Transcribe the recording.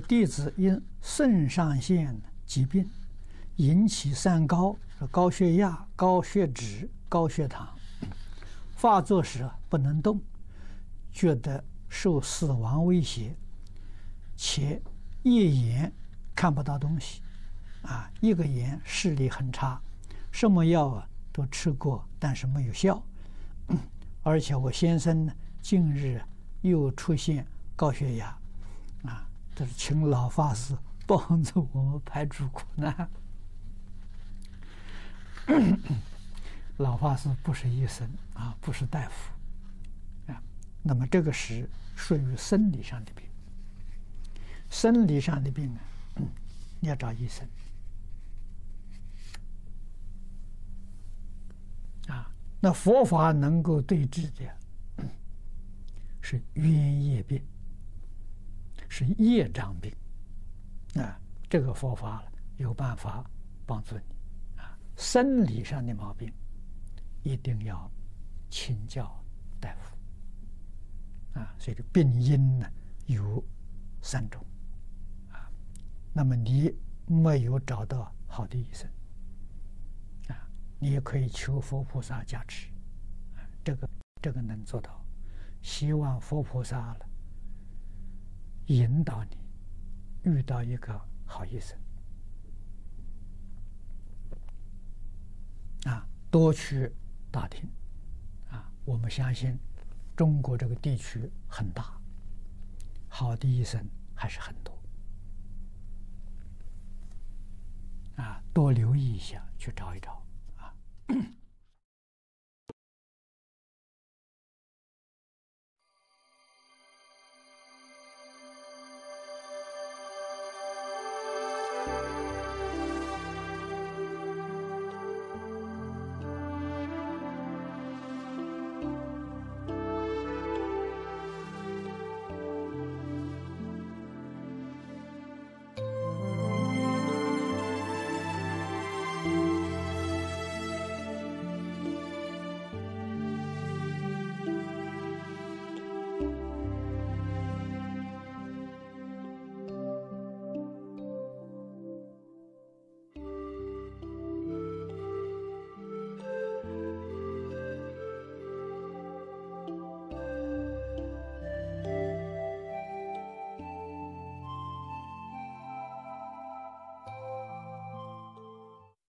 弟子因肾上腺疾病引起三高：高血压、高血脂、高血糖。发作时不能动，觉得受死亡威胁，且一眼看不到东西，啊，一个眼视力很差，什么药啊都吃过，但是没有效。而且我先生呢，近日又出现高血压，啊。这是请老法师帮助我们排除苦难。老法师不是医生啊，不是大夫啊。那么这个是属于生理上的病，生理上的病啊，你 要找医生啊。那佛法能够对治的 是冤业病。是业障病，啊，这个佛法有办法帮助你啊。生理上的毛病，一定要请教大夫啊。所以这病因呢有三种啊。那么你没有找到好的医生啊，你也可以求佛菩萨加持啊。这个这个能做到，希望佛菩萨了。引导你遇到一个好医生啊，多去打听啊。我们相信中国这个地区很大，好的医生还是很多啊。多留意一下，去找一找。